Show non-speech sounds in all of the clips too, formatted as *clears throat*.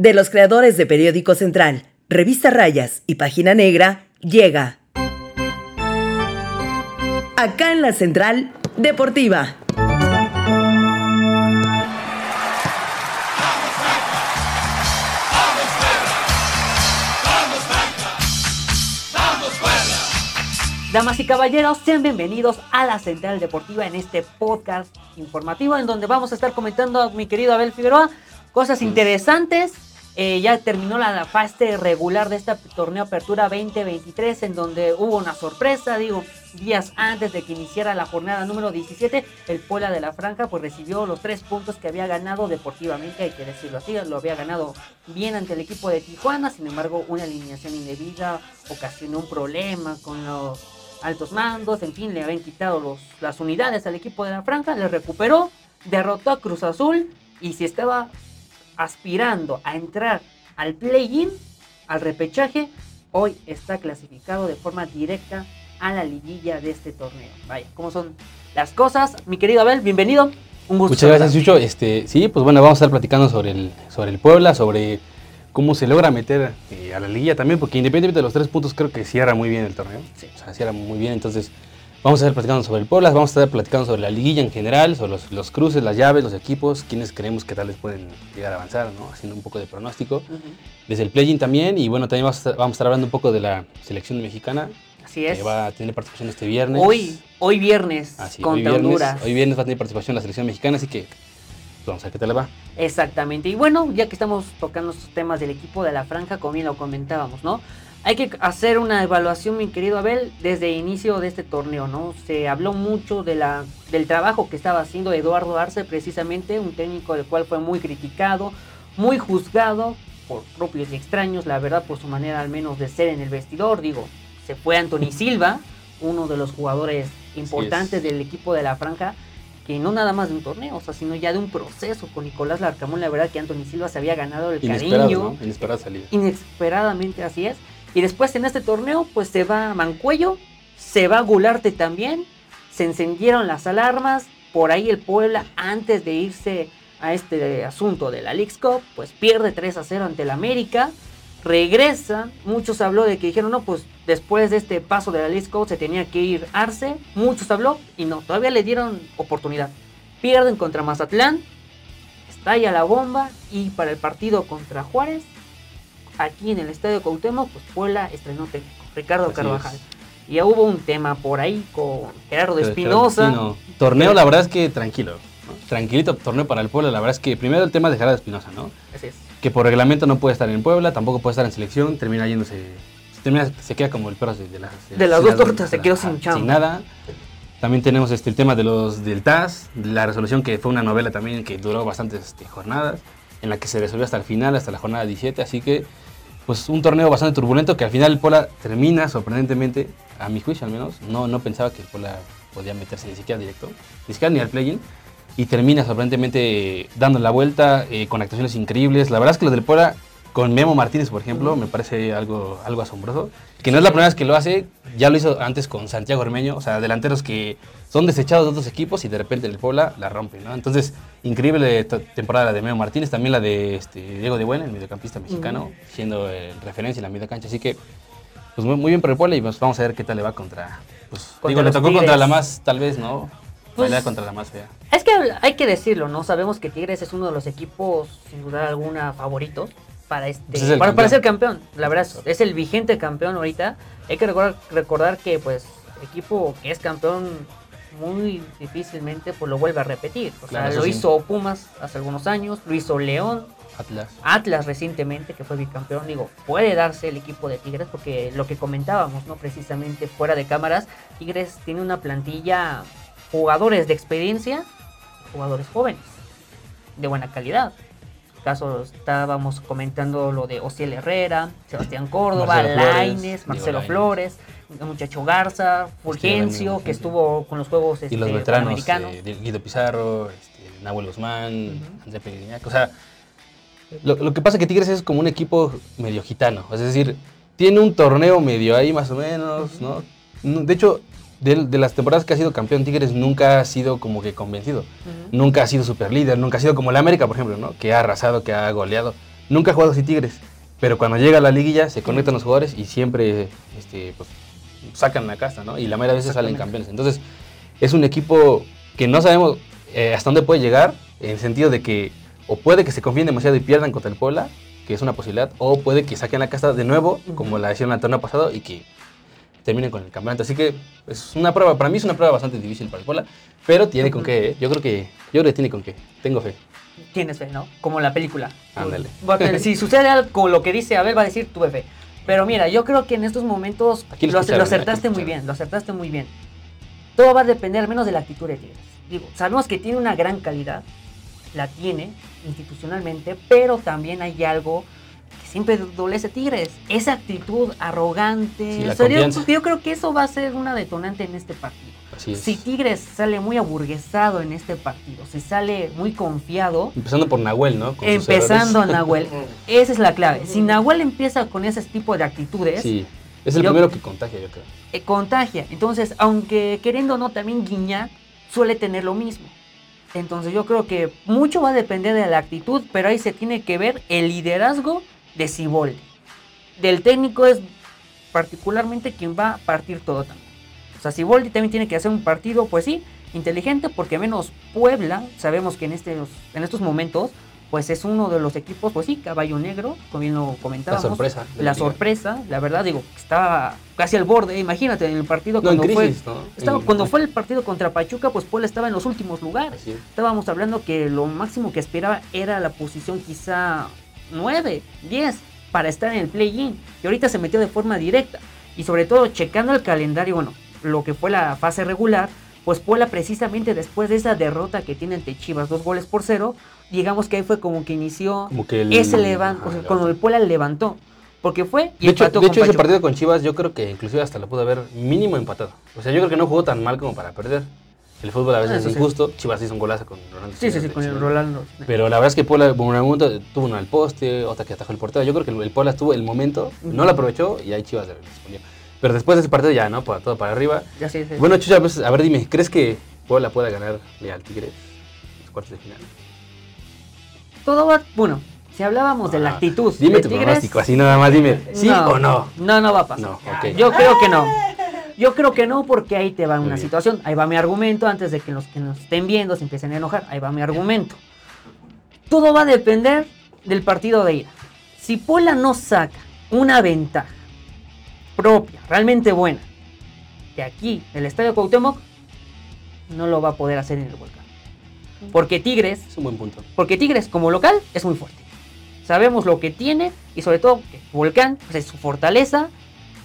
de los creadores de Periódico Central, Revista Rayas y Página Negra, llega acá en la Central Deportiva. Damas y caballeros, sean bienvenidos a la Central Deportiva en este podcast informativo en donde vamos a estar comentando mi querido Abel Figueroa cosas interesantes. Eh, ya terminó la fase regular de este torneo Apertura 2023 en donde hubo una sorpresa, digo, días antes de que iniciara la jornada número 17, el Puebla de la Franja pues recibió los tres puntos que había ganado deportivamente, hay que decirlo así, lo había ganado bien ante el equipo de Tijuana, sin embargo una alineación indebida ocasionó un problema con los altos mandos, en fin, le habían quitado los, las unidades al equipo de la Franja, le recuperó, derrotó a Cruz Azul y si estaba aspirando a entrar al play-in, al repechaje, hoy está clasificado de forma directa a la liguilla de este torneo. Vaya, ¿cómo son las cosas? Mi querido Abel, bienvenido. Un gusto. Muchas gracias, Chucho. Este, sí, pues bueno, vamos a estar platicando sobre el, sobre el Puebla, sobre cómo se logra meter eh, a la liguilla también, porque independientemente de los tres puntos, creo que cierra muy bien el torneo. Sí. O sea, cierra muy bien. Entonces, vamos a estar platicando sobre el Puebla, vamos a estar platicando sobre la liguilla en general, sobre los, cruces, las llaves, los equipos, quienes creemos que tal vez pueden llegar a avanzar, ¿no? Haciendo un poco de pronóstico. Desde el play-in también, y bueno, también vamos a, estar, hablando un poco de la selección mexicana. Así es. Que va a tener participación este viernes. Hoy, hoy viernes, contra Honduras. Hoy viernes va a tener participación la selección mexicana, así que vamos a ver qué tal va. Exactamente. Y bueno, ya que estamos tocando estos temas del equipo de la franja, como bien lo comentábamos, ¿no? Hay que hacer una evaluación, mi querido Abel, desde el inicio de este torneo, ¿no? Se habló mucho de la, del trabajo que estaba haciendo Eduardo Arce, precisamente, un técnico del cual fue muy criticado, muy juzgado por propios y extraños, la verdad, por su manera al menos de ser en el vestidor. Digo, se fue Anthony Silva, uno de los jugadores importantes del equipo de la franja, que no nada más de un torneo, o sea, sino ya de un proceso con Nicolás Larcamón. La verdad que Anthony Silva se había ganado el cariño. Inesperada salida. Inesperadamente, así es. Y después en este torneo, pues se va Mancuello, se va Gularte también, se encendieron las alarmas. Por ahí el Puebla, antes de irse a este asunto de la League Cup, pues pierde 3 a 0 ante el América regresa. Muchos habló de que dijeron, no, pues después de este paso de la League Cup se tenía que ir Arce. Muchos habló y no, todavía le dieron oportunidad. Pierden contra Mazatlán, estalla la bomba y para el partido contra Juárez, aquí en el Estadio Cuauhtémoc, pues Puebla estrenó técnico, Ricardo Carvajal. Y ya hubo un tema por ahí con Gerardo Espinosa. Torneo, la verdad es que tranquilo. Tranquilito torneo para el Puebla. La verdad es que primero el tema de Gerardo Espinosa, ¿no? Así es que por reglamento no puede estar en Puebla, tampoco puede estar en selección, termina yéndose, termina, se queda como el perro de, las, de las dos tortas, se quedó sin chamba. Sin nada. También tenemos este, el tema de los del TAS, la resolución que fue una novela también que duró bastantes este, jornadas, en la que se resolvió hasta el final, hasta la jornada 17, así que pues un torneo bastante turbulento que al final el Puebla termina sorprendentemente, a mi juicio al menos, no, no pensaba que el Puebla podía meterse ni siquiera directo, ni siquiera ni al play-in, y termina sorprendentemente dando la vuelta eh, con actuaciones increíbles. La verdad es que lo del Puebla con Memo Martínez, por ejemplo, me parece algo, algo asombroso. Que no es la primera vez que lo hace, ya lo hizo antes con Santiago Ormeño, o sea, delanteros que son desechados de otros equipos y de repente el Puebla la rompe, ¿no? Entonces, increíble temporada la de Memo Martínez, también la de este, Diego de Buena, el mediocampista mexicano, siendo referencia en la media cancha. Así que, pues muy, bien por el Puebla y pues vamos a ver qué tal le va contra. Pues, digo, le tocó contra la más, tal vez, ¿no? Pues, contra la más fea. Es que hay que decirlo, ¿no? Sabemos que Tigres es uno de los equipos, sin duda alguna, favoritos para este pues para, ser campeón. La verdad es, el vigente campeón ahorita. Hay que recordar, recordar que pues equipo que es campeón muy difícilmente pues lo vuelve a repetir. O sea, lo hizo Pumas hace algunos años, lo hizo León, Atlas. Atlas recientemente, que fue bicampeón, digo, puede darse el equipo de Tigres, porque lo que comentábamos, ¿no? Precisamente fuera de cámaras, Tigres tiene una plantilla jugadores de experiencia, jugadores jóvenes, de buena calidad. Caso estábamos comentando lo de Ociel Herrera, Sebastián Córdoba, Laines, Marcelo Flores, el muchacho Garza, Fulgencio, que estuvo con los juegos y los este, veteranos, eh, Guido Pizarro, este, Nahuel Guzmán, André Pellegrini. O sea, lo, lo, que pasa es que Tigres es como un equipo medio gitano, es decir, tiene un torneo medio ahí más o menos, ¿no? De hecho, de, las temporadas que ha sido campeón Tigres nunca ha sido como que convencido. Nunca ha sido super líder, nunca ha sido como el América, por ejemplo, ¿no? Que ha arrasado, que ha goleado. nunca ha jugado así Tigres, pero cuando llega a la liguilla se conectan los jugadores y siempre este, pues, sacan la casa, ¿no? Y la mayoría de veces salen campeones. Entonces, es un equipo que no sabemos eh, hasta dónde puede llegar, en el sentido de que o puede que se confíen demasiado y pierdan contra el Puebla, que es una posibilidad, o puede que saquen la casa de nuevo, como la hicieron el torneo pasado, y que terminen con el campeonato. Así que es una prueba, para mí es una prueba bastante difícil para el Puebla, pero tiene con qué, ¿eh? yo creo que, yo creo que tiene con qué, tengo fe. Tienes fe, ¿no? Como la película. Ándale. Si sucede algo con lo que dice Abel, va a decir tuve fe. Pero mira, yo creo que en estos momentos Aquí lo aquí lo acertaste muy bien, lo acertaste muy bien. Todo va a depender al menos de la actitud de Tigres. Digo, sabemos que tiene una gran calidad, la tiene institucionalmente, pero también hay algo siempre adolece Tigres, esa actitud arrogante. Sí, la O sea, yo- creo que eso va a ser una detonante en este partido. Así es. Si Tigres sale muy aburguesado en este partido, se sale muy confiado, Empezando por Nahuel, ¿no? Con empezando errores. Nahuel, *laughs* esa es la clave. Si Nahuel empieza con ese tipo de actitudes, Sí, es el Yo- primero que contagia, yo creo. eh, contagia. Entonces, aunque queriendo o no, también Guiñac suele tener lo mismo. Entonces, yo creo que mucho va a depender de la actitud, pero ahí se tiene que ver el liderazgo de Ciboldi. Del técnico es particularmente quien va a partir todo también. O sea, Ciboldi también tiene que hacer un partido, pues sí, inteligente, porque menos Puebla, sabemos que en, este, en estos momentos, pues es uno de los equipos, pues sí, caballo negro, como bien lo comentábamos. sorpresa La la liga. sorpresa, la verdad, digo, estaba casi al borde, imagínate, en el partido No, en cuando crisis, fue... ¿no? estaba- En- cuando fue el partido contra Pachuca, pues Puebla estaba en los últimos lugares. Es. Estábamos hablando que lo máximo que esperaba era la posición quizá 9, 10 para estar en el play-in. Y ahorita se metió de forma directa. Y sobre todo checando el calendario, bueno, lo que fue la fase regular, pues Puebla precisamente después de esa derrota que tiene ante Chivas, dos goles por cero, digamos que ahí fue como que inició Como que el- ese levantó, Ajá, cuando el Puebla levantó. Porque fue y De hecho, empató de con hecho ese partido con Chivas yo creo que inclusive hasta lo pudo haber mínimo empatado. O sea, yo creo que no jugó tan mal como para perder. El fútbol a veces Ah, es sí. injusto. Chivas hizo un golazo con Ronaldo. Sí, sí, sí, con el Rolando. Pero la verdad es que Puebla momento tuvo una al poste, otra que atajó el portero. Yo creo que el, Puebla tuvo el momento, no lo aprovechó y ahí Chivas le respondió. Pero después de ese partido ya, ¿no? Para, todo para arriba. Ya sí, sí. Bueno, Chucha, pues, a ver, dime, ¿crees que Puebla pueda ganar al Tigre en los cuartos de final? todo va, bueno, si hablábamos de la Ah, actitud Dime de tu Tigres, pronóstico, así nada más, dime, ¿sí o no? No, no va a pasar. No, ok. Yo creo que no. Yo creo que no porque ahí te va Muy una bien. situación. Ahí va mi argumento antes de que los que nos estén viendo se empiecen a enojar. Ahí va mi argumento. Todo va a depender del partido de ida. Si Puebla no saca una ventaja propia, realmente buena, de aquí, del Estadio Cuauhtémoc, no lo va a poder hacer en el volcán. Porque Tigres Es un buen punto. porque Tigres como local es muy fuerte. Sabemos lo que tiene y sobre todo que Volcán pues, es su fortaleza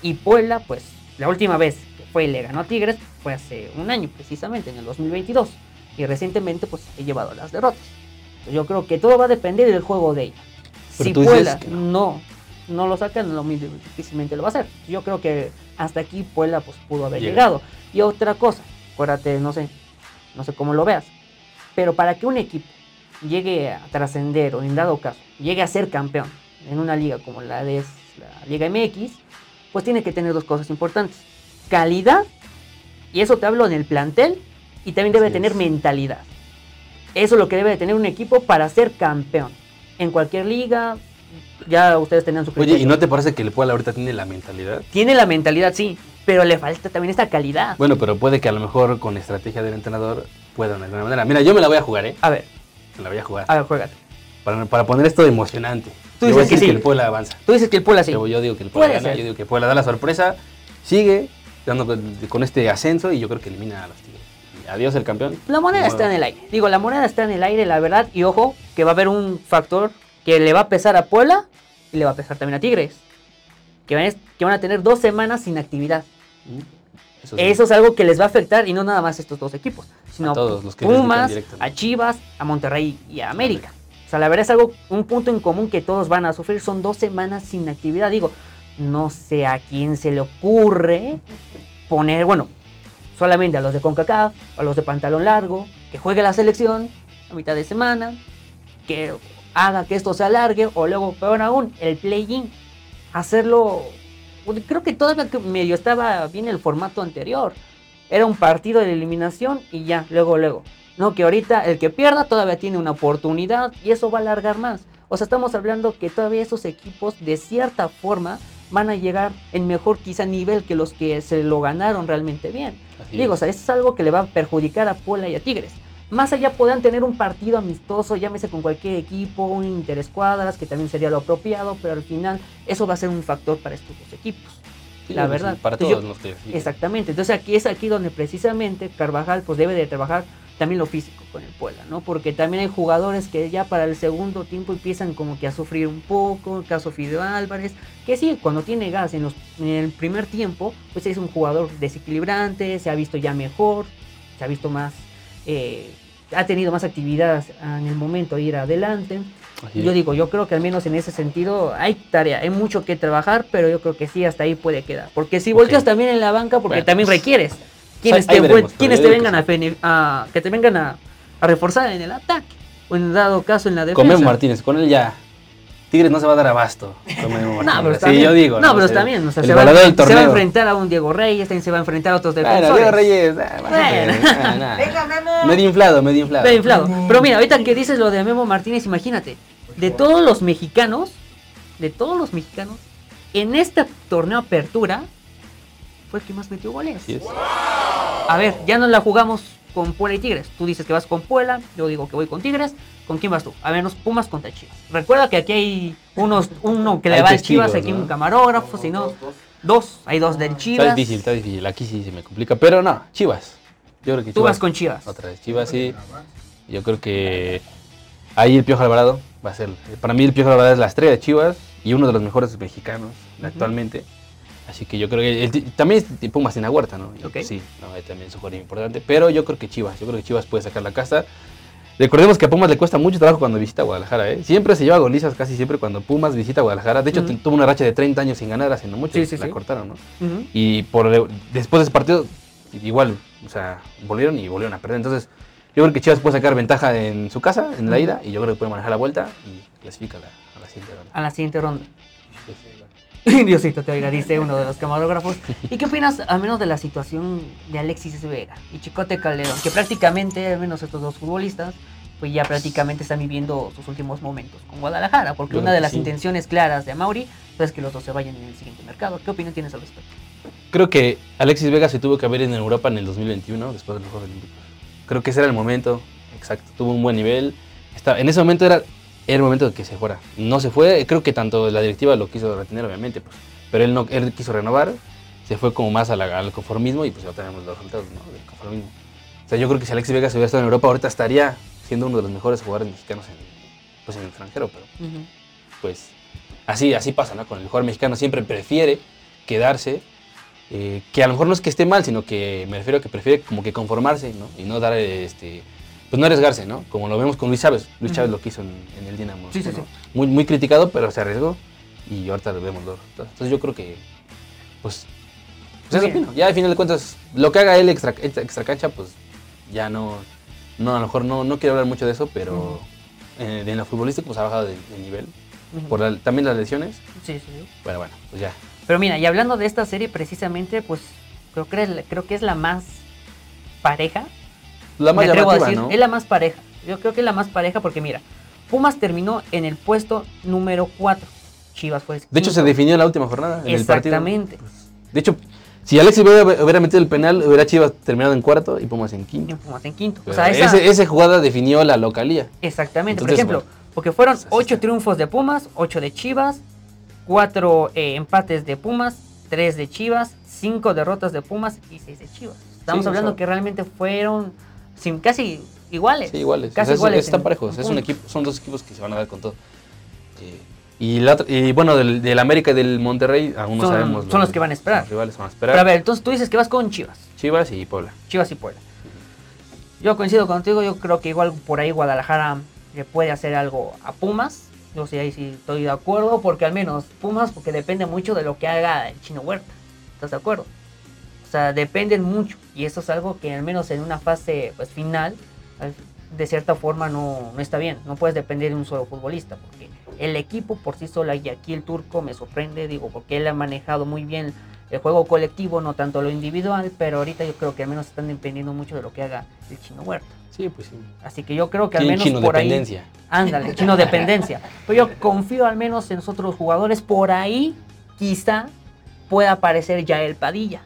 y Puebla pues la última vez que fue y le ganó a Tigres fue hace un año precisamente en el 2022 y recientemente pues he llevado las derrotas. Yo creo que todo va a depender del juego de ella. Pero si Puebla no. no. no lo sacan, lo mismo, difícilmente lo va a hacer. Yo creo que hasta aquí Puebla pues pudo haber Llega. llegado. Y otra cosa, acuérdate, no sé, no sé cómo lo veas, pero para que un equipo llegue a trascender o en dado caso llegue a ser campeón en una liga como la de la Liga MX, pues tiene que tener dos cosas importantes. Calidad, y eso te hablo en el plantel, y también debe tener es. mentalidad. Eso es lo que debe de tener un equipo para ser campeón. En cualquier liga, ya ustedes tenían su Oye, ¿y criterio. no te parece que el Puebla ahorita tiene la mentalidad? Tiene la mentalidad, sí, pero le falta también esta calidad. Bueno, pero puede que a lo mejor con estrategia del entrenador puedan de alguna manera. Mira, yo me la voy a jugar, ¿eh? A ver, Me la voy a jugar. a ver, juégate. Para, para poner esto emocionante. Tú dices que el Puebla avanza. Tú dices que el Puebla sí. Yo, yo digo que el Puebla Puede gana, ser. yo digo que el Puebla da la sorpresa, sigue dando con, este ascenso y yo creo que elimina a los Tigres. Adiós el campeón. La moneda está en el aire. Digo, la moneda está en el aire, la verdad. Y ojo, que va a haber un factor que le va a pesar a Puebla y le va a pesar también a Tigres. Que van, a- que van a tener dos semanas sin actividad. Mm, Eso sí. Eso es algo que les va a afectar y no nada más estos dos equipos, sino A todos los que les Pumas, a Chivas, a Monterrey y a América. La verdad es algo, un punto en común que todos van a sufrir. Son dos semanas sin actividad. Digo, no sé a quién se le ocurre poner, bueno, solamente a los de CONCACAF, a los de pantalón largo, que juegue la selección a mitad de semana, que haga que esto se alargue, o luego, peor aún, el play-in, hacerlo. bueno, Creo que todavía medio estaba bien el formato anterior. Era un partido de eliminación y ya, luego, luego. No, que ahorita el que pierda todavía tiene una oportunidad y eso va a alargar más. O sea, estamos hablando que todavía esos equipos de cierta forma van a llegar en mejor quizá nivel que los que se lo ganaron realmente bien. Así Digo, o sea, eso es algo que le va a perjudicar a Puebla y a Tigres. Más allá podrán tener un partido amistoso, llámese con cualquier equipo, un interescuadras, que también sería lo apropiado, pero al final eso va a ser un factor para estos dos equipos. Sí, la sí, verdad. Para Entonces, todos yo- los que Exactamente. Entonces aquí es aquí donde precisamente Carvajal pues debe de trabajar también lo físico con el Puebla, ¿no? Porque también hay jugadores que ya para el segundo tiempo empiezan como que a sufrir un poco, el caso Fideo Álvarez, que sí, cuando tiene gas en, los, en el primer tiempo, pues es un jugador desequilibrante, se ha visto ya mejor, se ha visto más, eh, ha tenido más actividad en el momento de ir adelante. Así Y yo es. digo, yo creo que al menos en ese sentido hay tarea, hay mucho que trabajar, pero yo creo que sí, hasta ahí puede quedar. Porque si volteas también en la banca, porque Bueno, también pues, requieres quienes, ahí te, veremos, pero quienes yo te digo que vengan a, que te vengan a, a reforzar en el ataque, o en dado caso en la defensa. Con Memo Martínez, con él ya. Tigres no se va a dar abasto. Con Memo *laughs* No, pero sí, yo digo. No, pero O está sea, bien. O sea, el se, va, se va a enfrentar a un Diego Reyes, también se va a enfrentar a otros defensores. Bueno, Diego Reyes. ah, Bueno. ah, *laughs* nah. Medio inflado, medio inflado. Está inflado. Pero mira, ahorita que dices lo de Memo Martínez, imagínate, de todos los mexicanos, de todos los mexicanos, en este torneo apertura, fue el que más metió goles. A ver, ya no la jugamos con Puebla y Tigres. Tú dices que vas con Puebla, yo digo que voy con Tigres. ¿Con quién vas tú? A ver, nos Pumas contra Chivas. Recuerda que aquí hay unos, uno que le Hay va al testigos, Chivas, aquí ¿no? un camarógrafo, si no, dos, hay dos del Está Chivas. difícil, está difícil. Aquí sí se me complica. Pero no, Chivas. Yo creo que Tú Chivas. vas con Chivas. Otra vez, Chivas sí. Yo creo que ahí el Piojo Alvarado va a ser. Para mí el Piojo Alvarado es la estrella de Chivas y uno de los mejores mexicanos actualmente. Así que yo creo que el- también Pumas tiene a Huerta, ¿no? Sí, no, también es un jugador importante. Pero yo creo que Chivas, yo creo que Chivas puede sacar la casa. Recordemos que a Pumas le cuesta mucho trabajo cuando visita Guadalajara, ¿eh? Siempre se lleva golizas casi siempre cuando Pumas visita Guadalajara. De hecho, tuvo una racha de 30 años sin ganar haciendo mucho. Sí, sí, la sí. cortaron, ¿no? Y por después de ese partido, igual, o sea, volvieron y volvieron a perder. Entonces, yo creo que Chivas puede sacar ventaja en su casa, en la ida, y yo creo que puede manejar la vuelta y clasifica a la, a la siguiente ronda. A la siguiente ronda. *laughs* Diosito te oiga, dice uno de los camarógrafos. ¿Y qué opinas, al menos, de la situación de Alexis Vega y Chicote Calderón? Que prácticamente, al menos estos dos futbolistas, pues ya prácticamente están viviendo sus últimos momentos con Guadalajara. Porque una de las sí. intenciones claras de Mauri pues, es que los dos se vayan en el siguiente mercado. ¿Qué opinión tienes al respecto? Creo que Alexis Vega se tuvo que ver en Europa en el 2021, después de los Juegos Olímpicos. Creo que ese era el momento, exacto. Tuvo un buen nivel. Estaba, en ese momento era, era el momento de que se fuera. No se fue, creo que tanto la directiva lo quiso retener, obviamente, pues, pero él no él quiso renovar, se fue como más la- al conformismo y pues ya tenemos los resultados ¿no? del conformismo. O sea, yo creo que si Alexis Vega se hubiera estado en Europa, ahorita estaría siendo uno de los mejores jugadores mexicanos en, pues, en el extranjero, pero pues así, así pasa, ¿no? Con el jugador mexicano siempre prefiere quedarse, eh, que a lo mejor no es que esté mal, sino que me refiero a que prefiere como que conformarse, ¿no? Y no dar, este, pues no arriesgarse, ¿no? Como lo vemos con Luis Chávez. Luis. Chávez lo quiso en, en el Dinamo. Sí, sí, ¿no? sí. Muy, muy criticado, pero se arriesgó y ahorita lo vemos resultados. Entonces yo creo que, pues, pues eso opino. Ya al final de cuentas, lo que haga él extra, extra, extra cancha, pues ya no, no, a lo mejor no, no quiero hablar mucho de eso, pero eh, en lo futbolístico pues ha bajado de, de nivel. Por la- también las lesiones. Sí, sí, sí. Bueno, bueno, pues ya. Pero mira, y hablando de esta serie precisamente, pues creo que creo que es la más pareja. La más es la más pareja. Yo creo que es la más pareja porque mira, Pumas terminó en el puesto número 4. Chivas fue el De hecho, se definió la última jornada en el partido. Exactamente. De hecho, si Alexis hubiera, hubiera metido el penal, hubiera Chivas terminado en cuarto y Pumas en Y quinto. Pumas en quinto. Pero o sea, esa, ese- esa jugada definió la localía. Exactamente, Entonces, por ejemplo, bueno, porque fueron pues así ocho está. triunfos de Pumas, ocho de Chivas, cuatro eh, empates de Pumas, tres de Chivas, cinco derrotas de Pumas y seis de Chivas. Estamos Sí, o hablando sea- que realmente fueron sin, casi iguales. Sí, iguales. Casi O sea, es- iguales están parejos. Es un equipo, son dos equipos que se van a dar con todo. Eh, y, la y bueno, del, del América y del Monterrey, aún no Son- sabemos. son los que van a esperar. Los rivales van a Pero esperar. a ver, entonces tú dices que vas con Chivas. Chivas y Puebla. Chivas y Puebla. Yo coincido contigo, yo creo que igual por ahí Guadalajara le puede hacer algo a Pumas. Yo sí, ahí sí estoy de acuerdo, porque al menos Pumas, porque depende mucho de lo que haga el Chino Huerta. ¿Estás de acuerdo? Sea, dependen mucho. Y eso es algo que al menos en una fase pues, final, al- de cierta forma no, no está bien. No puedes depender de un solo futbolista, porque el equipo por sí solo, y aquí el turco me sorprende, digo, porque él ha manejado muy bien el juego colectivo, no tanto lo individual, pero ahorita yo creo que al menos están dependiendo mucho de lo que haga el chino Huerta. Sí, pues sí. Así que yo creo que al menos chino por ahí. Ándale, chino dependencia. Pero yo confío al menos en los otros jugadores. Por ahí, quizá pueda aparecer ya el Padilla,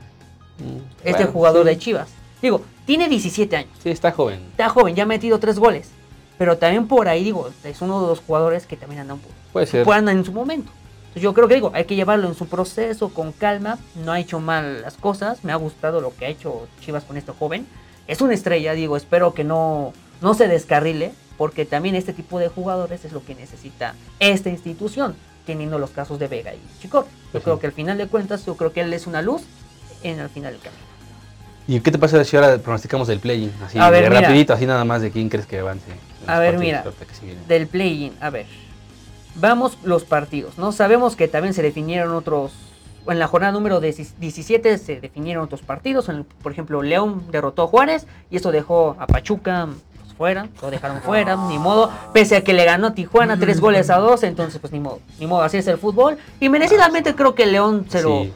este bueno, jugador sí. de Chivas. Digo, tiene 17 años, Sí, está joven. está joven, ya ha metido tres goles. Pero también por ahí, digo, es uno de los jugadores que también andan, Puede ser. andan en su momento. Entonces yo creo que digo, hay que llevarlo en su proceso, con calma. No ha hecho mal las cosas. Me ha gustado lo que ha hecho Chivas con este joven. Es una estrella, digo, espero que no, no se descarrile, porque también este tipo de jugadores es lo que necesita esta institución, teniendo los casos de Vega y Chicor. Yo Pues creo que al final de cuentas, yo creo que él es una luz en el final del camino. ¿Y qué te pasa si ahora pronosticamos el play-in? Así, A ver, de mira. rapidito, así nada más de quién crees que avance. A ver, mira. Del play-in, a ver. Vamos los partidos, ¿no? Sabemos que también se definieron otros. En la jornada número 17 se definieron otros partidos. Por ejemplo, León derrotó a Juárez y eso dejó a Pachuca pues, fuera. Lo dejaron fuera, ni modo. Pese a que le ganó a Tijuana tres goles a dos, entonces, pues ni modo. Ni modo, así es el fútbol. Y merecidamente creo que León se lo. Sí.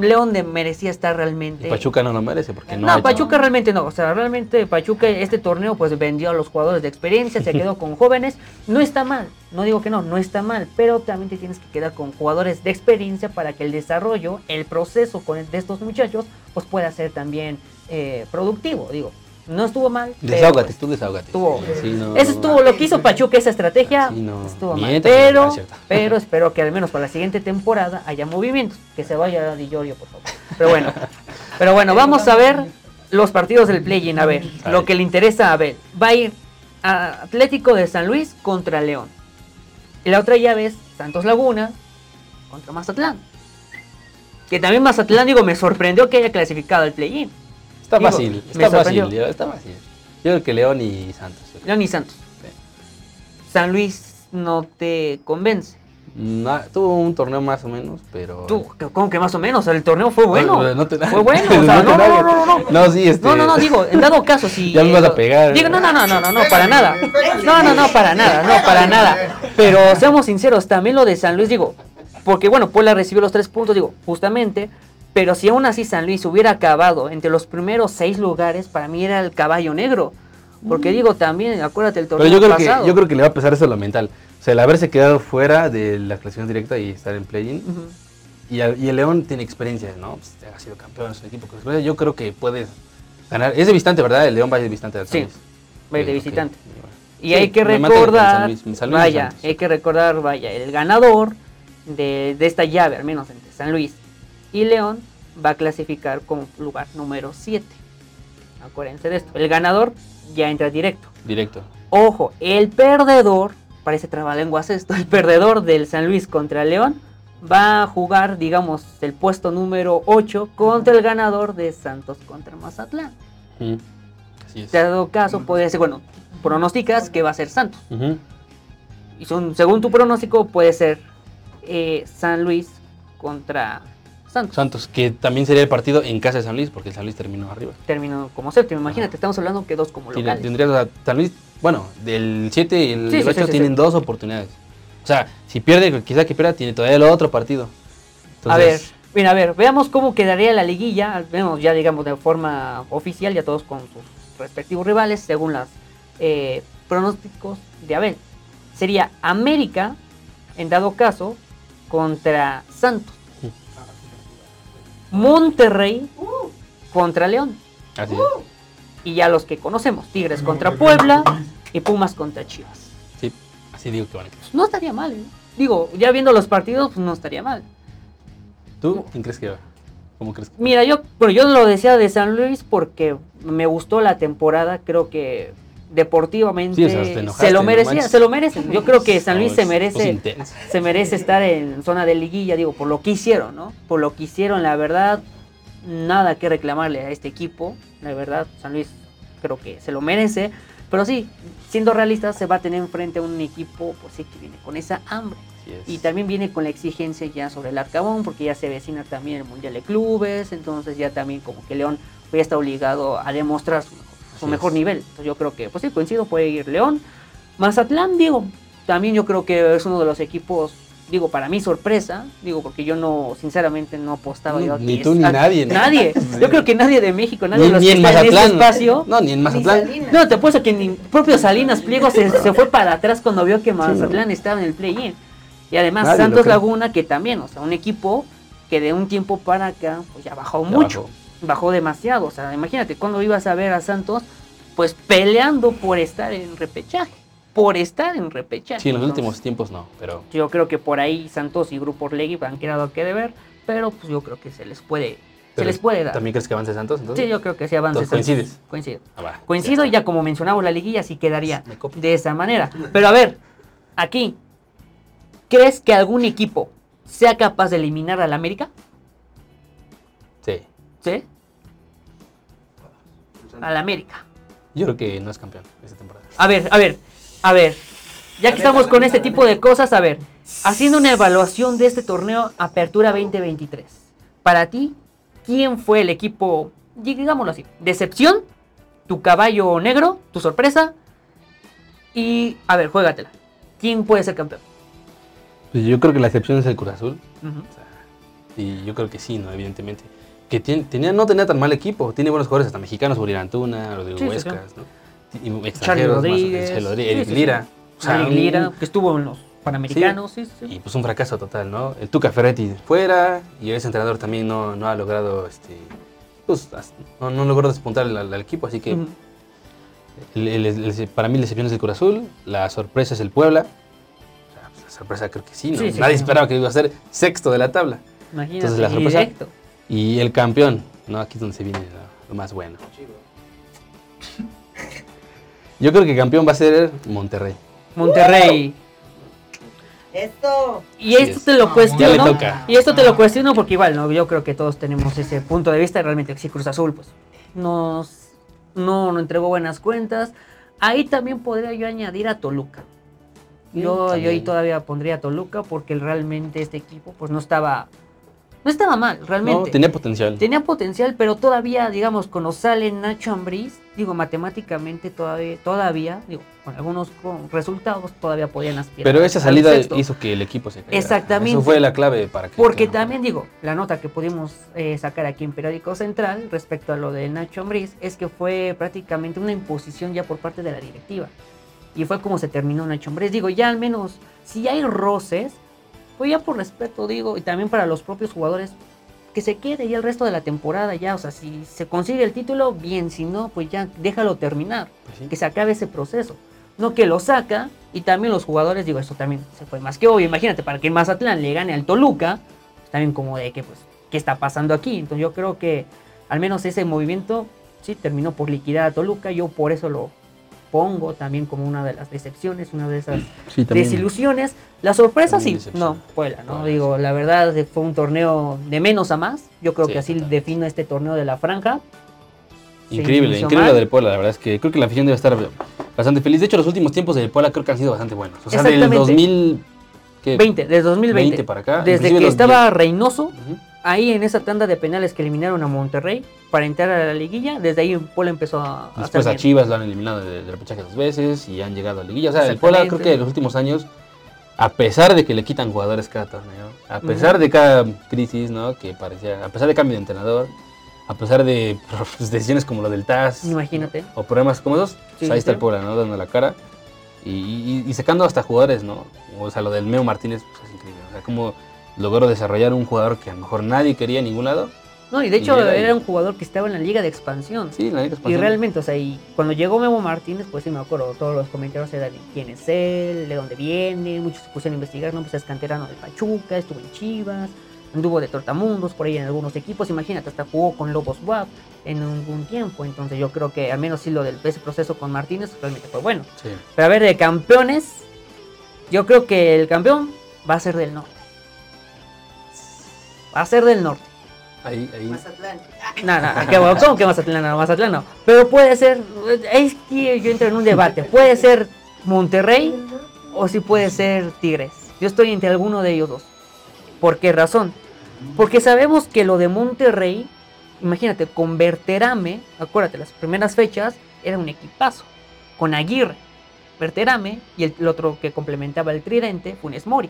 León de- merecía estar realmente. Y Pachuca no lo merece porque no. No, ha hecho- Pachuca realmente no. O sea, realmente Pachuca este torneo pues vendió a los jugadores de experiencia, se quedó *laughs* con jóvenes. No está mal, no digo que no, no está mal, pero también te tienes que quedar con jugadores de experiencia para que el desarrollo, el proceso con de estos muchachos pues pueda ser también eh, productivo. Digo, no estuvo mal. Desahógate, tú desahógate. estuvo- Sí, no, eso estuvo lo que hizo Pachuca, esa estrategia Sí, no. estuvo mal. Pero, pero espero que al menos para la siguiente temporada haya movimientos. Que se vaya Di Giorgio, por favor. Pero bueno, *laughs* pero bueno, vamos a ver los partidos del play-in. A ver, A lo ver. que le interesa a Abel. Va a ir a Atlético de San Luis contra León. Y la otra llave es Santos Laguna contra Mazatlán. Que también Mazatlán, digo, me sorprendió que haya clasificado al play-in. Está Digo, fácil, está fácil. Leo, está fácil. Yo creo que León y Santos. yo. León y Santos. San Luis no te convence. No, tuvo un torneo más o menos, pero. Tú, ¿cómo que más o menos? El torneo fue bueno. *laughs* No, no te- Fue bueno. O sea, no, no, no, no, no. No, sí, este. No, no, no, digo, en dado caso, si. *laughs* Ya me vas a pegar. Digo, no, no, no, no, no, no, para nada. *laughs* No, no, no, para nada, no, para nada. Pero seamos sinceros, también lo de San Luis, digo, porque bueno, Puebla recibió los tres puntos, digo, justamente. Pero si aún así San Luis hubiera acabado entre los primeros seis lugares, para mí era el caballo negro. Porque digo, también, acuérdate el torneo Pero yo creo, que, pasado. yo creo que le va a pesar eso lo mental. O sea, el haberse quedado fuera de la clasificación directa y estar en play-in. Y, el- y el León tiene experiencia, ¿no? Pues, ha sido campeón en su equipo. Yo creo que puede ganar. Es de visitante, ¿verdad? El León va de visitante. al San Sí, Luis. va a ir de visitante. Y Sí, hay que recordar, San Luis, San Luis y vaya, hay que recordar, vaya, el ganador de, de esta llave, al menos entre San Luis y León, va a clasificar como lugar número 7. Acuérdense de esto. El ganador ya entra directo. Directo. Ojo, el perdedor, parece trabalenguas esto, el perdedor del San Luis contra León va a jugar, digamos, el puesto número 8 contra el ganador de Santos contra Mazatlán. Mm, Así es. Dado caso, puede ser, bueno, pronosticas que va a ser Santos. Y son- según tu pronóstico, puede ser eh, San Luis contra Santos. Santos, que también sería el partido en casa de San Luis, porque el San Luis terminó arriba. Terminó como séptimo. Imagínate, estamos hablando que dos como locales. tendrías, sea, San Luis, bueno, del 7 y el Sí, sí, 8 sí, sí, tienen dos oportunidades. O sea, si pierde, quizá que pierda, tiene todavía el otro partido. a ver, mira, a ver, veamos cómo quedaría la liguilla. Vemos ya, digamos, de forma oficial, ya todos con sus respectivos rivales, según los pronósticos de Abel. Sería América, en dado caso, contra Santos. Monterrey contra León. Así es. Y ya los que conocemos, Tigres contra Puebla y Pumas contra Chivas. Sí, así digo que van a quedar. No estaría mal, ¿eh? Digo, ya viendo los partidos, pues no estaría mal. ¿Tú quién crees que va? ¿Cómo crees que Mira, yo, bueno, yo lo decía de San Luis porque me gustó la temporada, creo que deportivamente Sí, o sea, te enojaste, se lo merecía, se lo merecen. Yo creo que San Luis No, se merece se merece estar en zona de liguilla, digo, por lo que hicieron, ¿no? Por lo que hicieron, la verdad, nada que reclamarle a este equipo. La verdad, San Luis creo que se lo merece. Pero sí, siendo realistas, se va a tener enfrente a un equipo, pues sí, que viene con esa hambre. Y también viene con la exigencia ya sobre el Arcabón, porque ya se vecina también el Mundial de Clubes, entonces ya también como que León ya está obligado a demostrar su mejor, su mejor es. nivel. Entonces yo creo que, pues sí, coincido, puede ir León. Mazatlán, digo, también yo creo que es uno de los equipos digo, para mí sorpresa, digo, porque yo no, sinceramente, no apostaba No, yo ni tú es- ni a- nadie, ¿no? *laughs* Nadie. Yo creo que nadie de México, nadie Ni, de los ni que en están en Mazatlán. este espacio. No, ni en Mazatlán. No, te apuesto que ni propio Salinas Pliego se, se fue para atrás cuando vio que Mazatlán estaba en el play-in. Y además Nadie Santos. Laguna, que también, o sea, un equipo que de un tiempo para acá, pues ya bajó Ya mucho. bajó. Bajó demasiado. O sea, imagínate cuando ibas a ver a Santos, pues peleando por estar en repechaje. Por estar en repechaje. Sí, en los Entonces, últimos tiempos no, pero Yo creo que por ahí Santos y Grupo Orlegui han quedado que deber, pero pues yo creo que se les puede, se les puede dar. ¿También crees que avance Santos? Entonces? Sí, yo creo que sí avance. Santos. ¿coincides? Coincido. Ah, va, Coincido ya y ya como mencionamos la liguilla sí quedaría de esa manera. Pero a ver, aquí, ¿crees que algún equipo sea capaz de eliminar al América? Al América. Yo creo que no es campeón esta temporada. A ver, a ver, a ver. Ya que estamos con este tipo de cosas, a ver, haciendo una evaluación de este torneo Apertura 2023. Para ti, ¿quién fue el equipo, digámoslo así, decepción, tu caballo negro, tu sorpresa? Y, a ver, juégatela. ¿Quién puede ser campeón? Pues yo creo que la excepción es el Cruz Azul. Y yo creo que sí, ¿no? Evidentemente. Que tiene, tenía, no tenía tan mal equipo. Tiene buenos jugadores, hasta mexicanos, Uriel Antuna, Rodrigo Sí, sí, Huescas, ¿no? Y extranjeros, más- Rodríguez. Charlie Rodríguez. Lira. O sea, Eric Lira, que estuvo en los Panamericanos, sí, sí. Y pues un fracaso total, ¿no? El Tuca Ferretti fuera y ese entrenador también no, no ha logrado, este, pues, no, no logró despuntar al, equipo, así que Ujú. el- el- el- para mí la excepción es el Cruz Azul, la sorpresa es el Puebla. Pues, la sorpresa creo que sí, ¿no? Sí, sí, Nadie sí. esperaba que iba a ser sexto de la tabla. Imagínate, Entonces, la sorpresa- directo. Y el campeón, ¿no? Aquí es donde se viene lo, lo más bueno. Yo creo que campeón va a ser Monterrey. Monterrey. Esto. Y esto es. te lo Ya cuestiono. le toca. Y esto te lo cuestiono porque igual, ¿no? Yo creo que todos tenemos ese punto de vista. Realmente, si Cruz Azul, pues, nos, no, no entregó buenas cuentas. Ahí también podría yo añadir a Toluca. Yo, yo ahí todavía pondría a Toluca porque realmente este equipo, pues, no estaba, no estaba mal, realmente. No, tenía potencial. Tenía potencial, pero todavía, digamos, cuando sale Nacho Ambriz, digo, matemáticamente todavía, todavía, digo, con algunos con resultados todavía podían aspirar. Pero esa al salida hizo que el equipo se cayera. Exactamente. Eso fue la clave para que. Porque que- también digo, la nota que pudimos eh, sacar aquí en Periódico Central respecto a lo de Nacho Ambriz es que fue prácticamente una imposición ya por parte de la directiva. Y fue como se terminó Nacho Ambriz. Digo, ya al menos, si hay roces, pues ya por respeto digo, y también para los propios jugadores, que se quede ya el resto de la temporada ya. O sea, si se consigue el título, bien, si no, pues ya déjalo terminar Pues sí. que se acabe ese proceso. No que lo saca y también los jugadores, digo, esto también se fue más que obvio. Imagínate, para que el Mazatlán le gane al Toluca, pues también como de que, pues, ¿qué está pasando aquí? Entonces yo creo que al menos ese movimiento sí terminó por liquidar a Toluca. Yo por eso lo pongo también como una de las decepciones, una de esas *clears throat* Sí, desilusiones. La sorpresa También sí, no, Puebla, ¿no? Puebla, Digo, la verdad fue un torneo de menos a más. Yo creo Sí, que así defino este torneo de la franja. Increíble, increíble lo del Puebla, la verdad es que creo que la afición debe estar bastante feliz. De hecho, los últimos tiempos del Puebla creo que han sido bastante buenos. O sea, del Exactamente. 2000. ¿qué? 20, desde 2020. 20 para acá. Desde que estaba Reynoso. Ahí en esa tanda de penales que eliminaron a Monterrey para entrar a la liguilla, desde ahí Puebla empezó a, Después hacer a. Chivas lo han eliminado de- del repechaje dos veces y han llegado a la liguilla. O sea, el Puebla creo que en los últimos años, a pesar de que le quitan jugadores cada torneo, a pesar Ujú. de cada crisis, ¿no? Que parecía, a pesar de cambio de entrenador, a pesar de *laughs* pues, decisiones como lo del TAS Imagínate. o problemas como esos, pues Sí, ahí está sí. el Puebla, ¿no? Dando la cara y, y- y sacando hasta jugadores, ¿no? O sea, lo del Meo Martínez pues, es increíble. O sea, cómo logró desarrollar un jugador que a lo mejor nadie quería en ningún lado. No, y de Y hecho era un jugador que estaba en la liga de expansión. Sí, la Liga Y Expansión. realmente, o sea, y cuando llegó Memo Martínez, pues sí me acuerdo, todos los comentarios eran de quién es él, de dónde viene, muchos se pusieron a investigar, no, pues es canterano de Pachuca, estuvo en Chivas, anduvo de Tortamundos por ahí en algunos equipos, imagínate, hasta jugó con Lobos WAP en algún tiempo, entonces yo creo que al menos sí lo del ese proceso con Martínez realmente fue bueno. Sí. Pero a ver, de campeones, yo creo que el campeón va a ser del norte. Va a ser del norte. Ahí, ahí. Mazatlán. No, no, ¿qué, ¿cómo que Mazatlán? No, Mazatlán no. Pero puede ser, es que yo entro en un debate. Puede ser Monterrey o si puede ser Tigres. Yo estoy entre alguno de ellos dos. ¿Por qué razón? Porque sabemos que lo de Monterrey, imagínate, con Berterame, acuérdate, las primeras fechas era un equipazo. Con Aguirre, Berterame y el, el otro que complementaba el tridente, Funes Mori.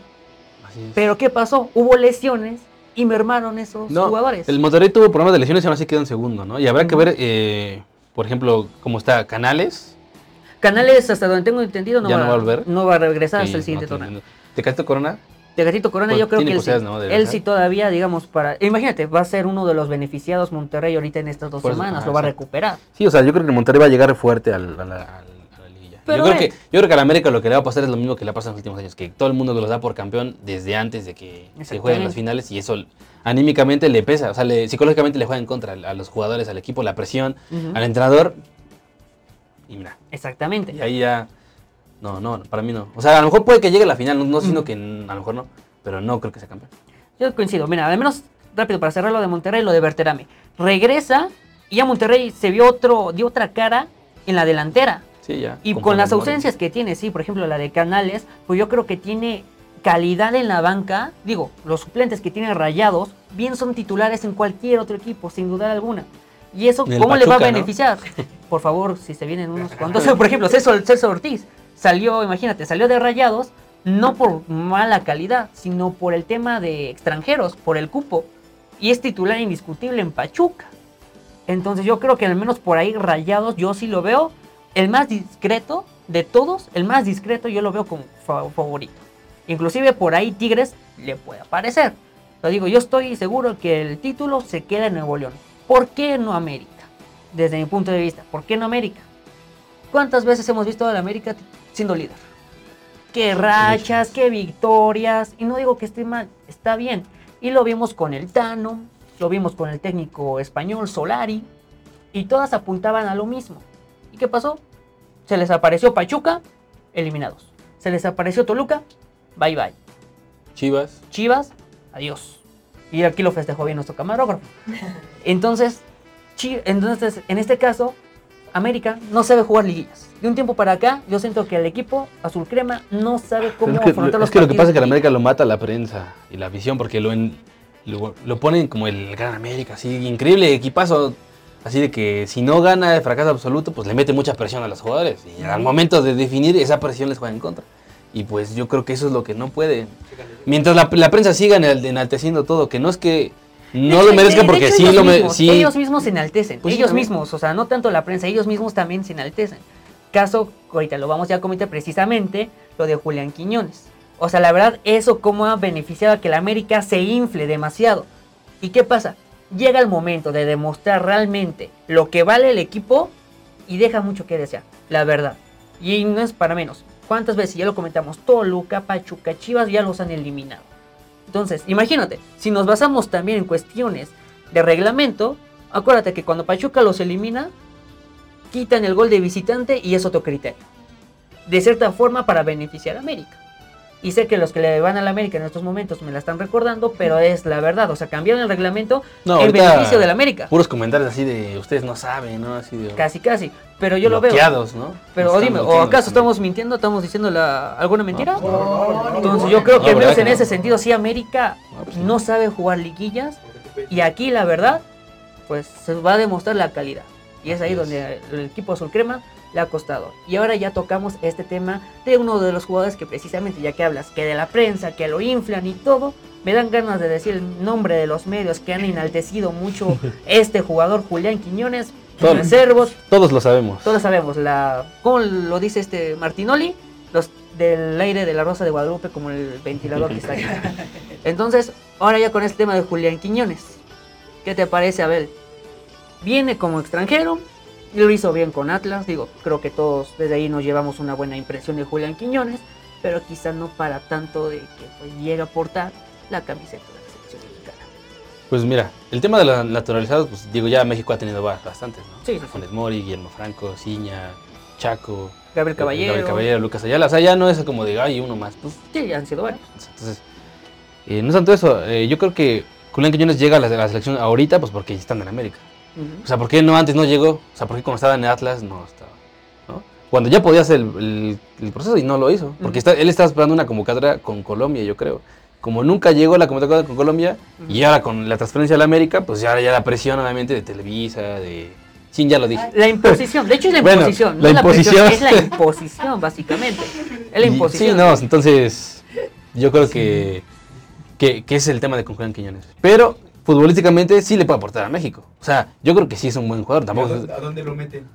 Así Así es. Pero ¿qué pasó? Hubo lesiones y mermaron esos No, jugadores. El Monterrey tuvo problemas de lesiones y aún así quedó en segundo, ¿no? Y habrá que ver, eh, por ejemplo, cómo está Canales. Canales, hasta donde tengo entendido, no, ¿Ya va, no va a volver? no va a regresar hasta el siguiente no, torneo. Tecatito Corona, Tecatito Corona, Pues yo creo que él sí, todavía, digamos, para... Imagínate, va a ser uno de los beneficiados Monterrey ahorita en estas dos Por eso, semanas, ajá, lo va a recuperar. Sí, o sea, yo creo que el Monterrey va a llegar fuerte al- a la, al- a la liguilla. Pero, yo, creo que, yo creo que a la América lo que le va a pasar es lo mismo que le ha pasado en los últimos años, que todo el mundo los da por campeón desde antes de que se jueguen las finales y eso anímicamente le pesa, o sea, le- psicológicamente le juega en contra a los jugadores, al equipo, la presión, al entrenador. Y mira, Exactamente. y ahí ya... No, no, para mí no. O sea, a lo mejor puede que llegue a la final, no, no sino que a lo mejor no, pero no creo que sea campeón. Yo coincido. Mira, al menos rápido para cerrar lo de Monterrey, lo de Berterame. Regresa y ya Monterrey se vio otro, dio otra cara en la delantera. Sí, ya. Y con las ausencias que tiene, sí, por ejemplo la de Canales, pues yo creo que tiene calidad en la banca. Digo, los suplentes que tiene rayados, bien son titulares en cualquier otro equipo, sin duda alguna. ¿Y eso cómo le va a beneficiar? *laughs* Por favor, si se vienen unos *laughs* cuantos. Por ejemplo, César, César Ortiz salió, imagínate, salió de rayados, no por mala calidad, sino por el tema de extranjeros, por el cupo. Y es titular indiscutible en Pachuca. Entonces yo creo que al menos por ahí rayados yo sí lo veo. El más discreto de todos, el más discreto yo lo veo como fa- favorito. Inclusive por ahí Tigres le puede aparecer. Lo digo, yo estoy seguro que el título se queda en Nuevo León. ¿Por qué no América? Desde mi punto de vista, ¿por qué no América? ¿Cuántas veces hemos visto a la América siendo líder? Qué rachas, qué victorias. Y no digo que esté mal, está bien. Y lo vimos con el Tano, lo vimos con el técnico español Solari. Y todas apuntaban a lo mismo. ¿Y qué pasó? Se les apareció Pachuca, eliminados. Se les apareció Toluca, bye bye. Chivas. Chivas, adiós. Y aquí lo festejó bien nuestro camarógrafo. *laughs* Entonces, Chi- entonces, en este caso, América no sabe jugar liguillas. De un tiempo para acá, yo siento que el equipo azul crema no sabe cómo es que, afrontar los es que lo que pasa es que la América lo mata la prensa y la visión porque lo, en- lo, lo ponen como el gran América, así increíble equipazo. Así de que si no gana de fracaso absoluto, pues le mete mucha presión a los jugadores. Y al momento de definir, esa presión les juega en contra. Y pues yo creo que eso es lo que no puede. Mientras la, la prensa siga enal- enalteciendo todo, que no es que no lo hecho, merezca de- de porque hecho, sí ellos lo mismos, sí. Ellos mismos se enaltecen. Pues ellos mismos, o sea, no tanto la prensa, ellos mismos también se enaltecen. Caso, ahorita lo vamos ya a comentar precisamente, lo de Julián Quiñones. O sea, la verdad, eso cómo ha beneficiado a que la América se infle demasiado. ¿Y qué pasa? Llega el momento de demostrar realmente lo que vale el equipo y deja mucho que desear, la verdad. Y no es para menos. ¿Cuántas veces ya lo comentamos? Toluca, Pachuca, Chivas ya los han eliminado. Entonces, imagínate, si nos basamos también en cuestiones de reglamento, acuérdate que cuando Pachuca los elimina, quitan el gol de visitante y es otro criterio. De cierta forma para beneficiar a América. Y sé que los que le van a la América en estos momentos me la están recordando, pero es la verdad. O sea, cambiaron el reglamento No, en beneficio de la América. Puros comentarios así de ustedes no saben, ¿no? Así de Casi, casi. Pero yo lo veo. ¿no? Pero dime, ¿o acaso estamos mintiendo? ¿Estamos diciendo la- alguna mentira? No, Entonces yo creo que No, al menos ¿verdad que en ese sentido sí América No, pues no sabe jugar liguillas y aquí la verdad pues se va a demostrar la calidad y es ahí donde el equipo azul crema le ha costado. Y ahora ya tocamos este tema de uno de los jugadores que precisamente ya que hablas que de la prensa, que lo inflan y todo, me dan ganas de decir el nombre de los medios que han enaltecido mucho *laughs* este jugador Julián Quiñones, Todos. reservos, Todos lo sabemos. todos sabemos, la, ¿cómo lo dice este Martinoli? Los del aire de la Rosa de Guadalupe como el ventilador que está aquí. *laughs* Entonces, ahora ya con este tema de Julián Quiñones. ¿Qué te parece, Abel? Viene como extranjero, lo hizo bien con Atlas, digo, creo que todos desde ahí nos llevamos una buena impresión de Julián Quiñones, pero quizá no para tanto de que pues, llegue a aportar la camiseta de la selección mexicana. Pues mira, el tema de los naturalizados, pues digo, ya México ha tenido ba- bastantes, ¿no? Sí, sí, sí. Funes Mori, Guillermo Franco, Ciña, Chaco, Gabriel Caballero, Gabriel Caballero, Lucas Ayala. O sea, ya no es como de, ay, uno más. Pues, sí, han sido varios. entonces, eh, no es tanto eso. eh, yo creo que Julián Quiñones llega a la, a la selección ahorita, pues porque están en América. O sea, ¿por qué no antes no llegó? O sea, ¿por qué cuando estaba en Atlas no estaba? ¿no? Cuando ya podía hacer el, el- el proceso y no lo hizo. Porque está- él estaba esperando una convocatoria con Colombia, yo creo. Como nunca llegó la convocatoria con Colombia, y ahora con la transferencia a la América, pues ya, ya la presión obviamente de Televisa, de... Sí, ya lo dije. La imposición, de hecho es la *laughs* Bueno, imposición, la no imposición. presión, es la imposición básicamente. Es la imposición. Sí, no, entonces yo creo que que, que es el tema de con Julián Quiñones. Pero futbolísticamente sí le puede aportar a México. O sea, yo creo que sí es un buen jugador. ¿A Tampoco dónde, a dónde lo meten?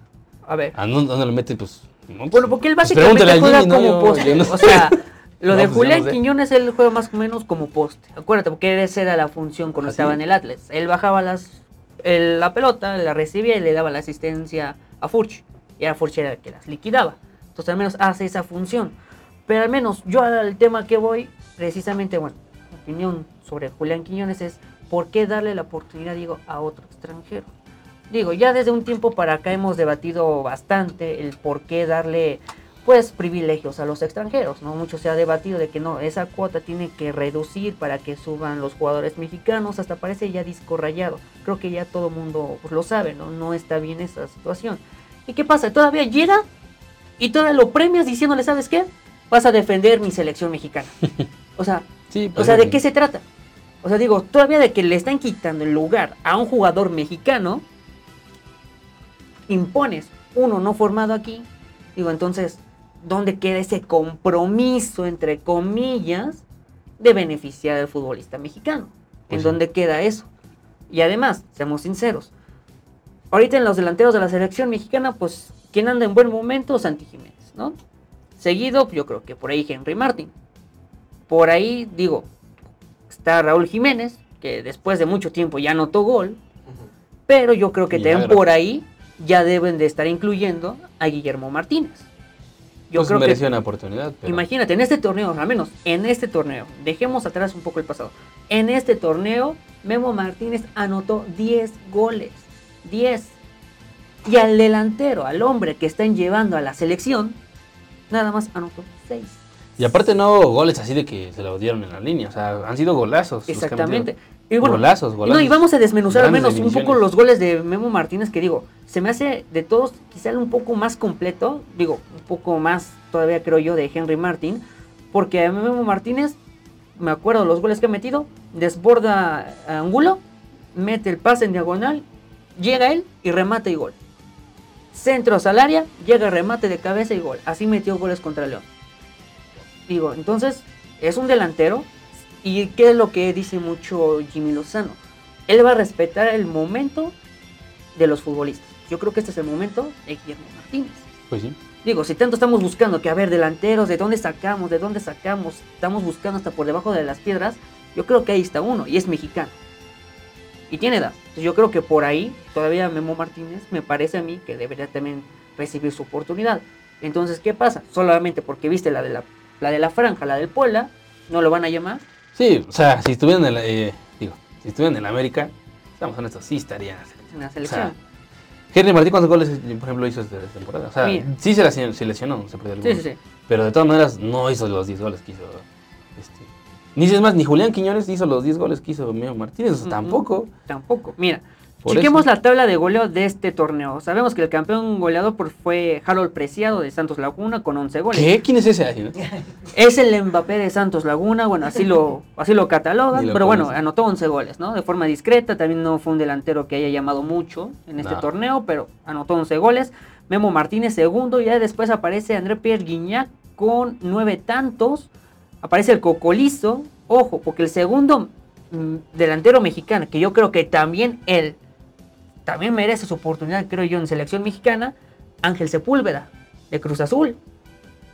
A ver. ¿A dónde, dónde lo mete? Pues. no, Bueno, porque él pues básicamente pregúntale a juega como poste. yo no o sea, *laughs* lo No, de pues Julián no sé. Quiñones él juega más o menos como poste. Acuérdate, porque esa era la función cuando ¿Ah, estaba en el Atlas. Él bajaba las, el- la pelota, la recibía y le daba la asistencia a Furch. Y era Furch el que las liquidaba. Entonces al menos hace esa función. Pero al menos yo al tema que voy, precisamente, bueno, mi opinión sobre Julián Quiñones es por qué darle la oportunidad, digo, a otro extranjero. Digo, ya desde un tiempo para acá hemos debatido bastante el por qué darle, pues, privilegios a los extranjeros, ¿no? Mucho se ha debatido de que no, esa cuota tiene que reducir para que suban los jugadores mexicanos, hasta parece ya disco rayado. Creo que ya todo el mundo pues, lo sabe, ¿no? No está bien esa situación. ¿Y qué pasa? Todavía llega y todavía lo premias diciéndole, ¿sabes qué? Vas a defender mi selección mexicana. *laughs* O sea, Sí, o pues, sea, ¿de sí. qué se trata? O sea, digo, todavía de que le están quitando el lugar a un jugador mexicano, impones uno no formado aquí. Digo, entonces, ¿dónde queda ese compromiso, entre comillas, de beneficiar al futbolista mexicano? ¿En Pues sí. dónde queda eso? Y además, seamos sinceros, ahorita en los delanteros de la selección mexicana, pues, quien anda en buen momento, Santi Jiménez, ¿no? Seguido, yo creo que por ahí Henry Martin. Por ahí, digo, está Raúl Jiménez, que después de mucho tiempo ya anotó gol, pero yo creo que también por ahí ya deben de estar incluyendo a Guillermo Martínez. Yo Pues creo mereció que, una oportunidad. pero- imagínate, en este torneo, al menos en este torneo, dejemos atrás un poco el pasado, en este torneo, Memo Martínez anotó 10 goles, 10. Y al delantero, al hombre que están llevando a la selección, nada más anotó 6. Y aparte no goles así de que se lo dieron en la línea. O sea, han sido golazos. Exactamente. metido. Y bueno, golazos, golazos. No, y vamos a desmenuzar al menos un poco los goles de Memo Martínez, que digo, se me hace de todos quizá un poco más completo, digo, un poco más todavía creo yo de Henry Martín, porque a Memo Martínez, me acuerdo los goles que ha metido, desborda a Angulo, mete el pase en diagonal, llega él y remata y gol. Centros al área, llega remate de cabeza y gol. Así metió goles contra León. Digo, entonces, es un delantero. ¿Y qué es lo que dice mucho Jimmy Lozano? Él va a respetar el momento de los futbolistas. Yo creo que este es el momento de Guillermo Martínez. Pues sí. Digo, si tanto estamos buscando que, a ver, delanteros, ¿de dónde sacamos? ¿De dónde sacamos? Estamos buscando hasta por debajo de las piedras. Yo creo que ahí está uno, y es mexicano. Y tiene edad. Entonces yo creo que por ahí, todavía Memo Martínez, me parece a mí que debería también recibir su oportunidad. Entonces, ¿qué pasa? Solamente porque viste la de la, la de la franja, la del Puebla, no lo van a llamar. Sí, o sea, si estuvieran en la, eh, digo, si estuvieran en la América, estamos honestos, sí estarían en la selección. la selección. Henry Martín, ¿cuántos goles, por ejemplo, hizo esta temporada? O sea, Mira. sí se lesionó, se lesionó, se perdió sí, algunos. sí, sí. Pero de todas maneras, no hizo los 10 goles que hizo. Este, ni es más, ni Julián Quiñones hizo los 10 goles que hizo Memo Martínez, o sea, tampoco. Tampoco. Mira, Por chequemos eso. la tabla de goleo de este torneo. Sabemos que el campeón goleador fue Harold Preciado de Santos Laguna con 11 goles. ¿Qué? ¿Quién es ese? *laughs* Es el Mbappé de Santos Laguna, bueno, así lo, *laughs* así lo catalogan, lo pero bueno, anotó 11 goles, ¿no? De forma discreta, también no fue un delantero que haya llamado mucho en este No. torneo, pero anotó 11 goles. Memo Martínez segundo, ya después aparece André Pierre Guignac con nueve tantos. Aparece el Cocolizo, ojo, porque el segundo mm, delantero mexicano, que yo creo que también él también merece su oportunidad, creo yo, en selección mexicana, Ángel Sepúlveda, de Cruz Azul.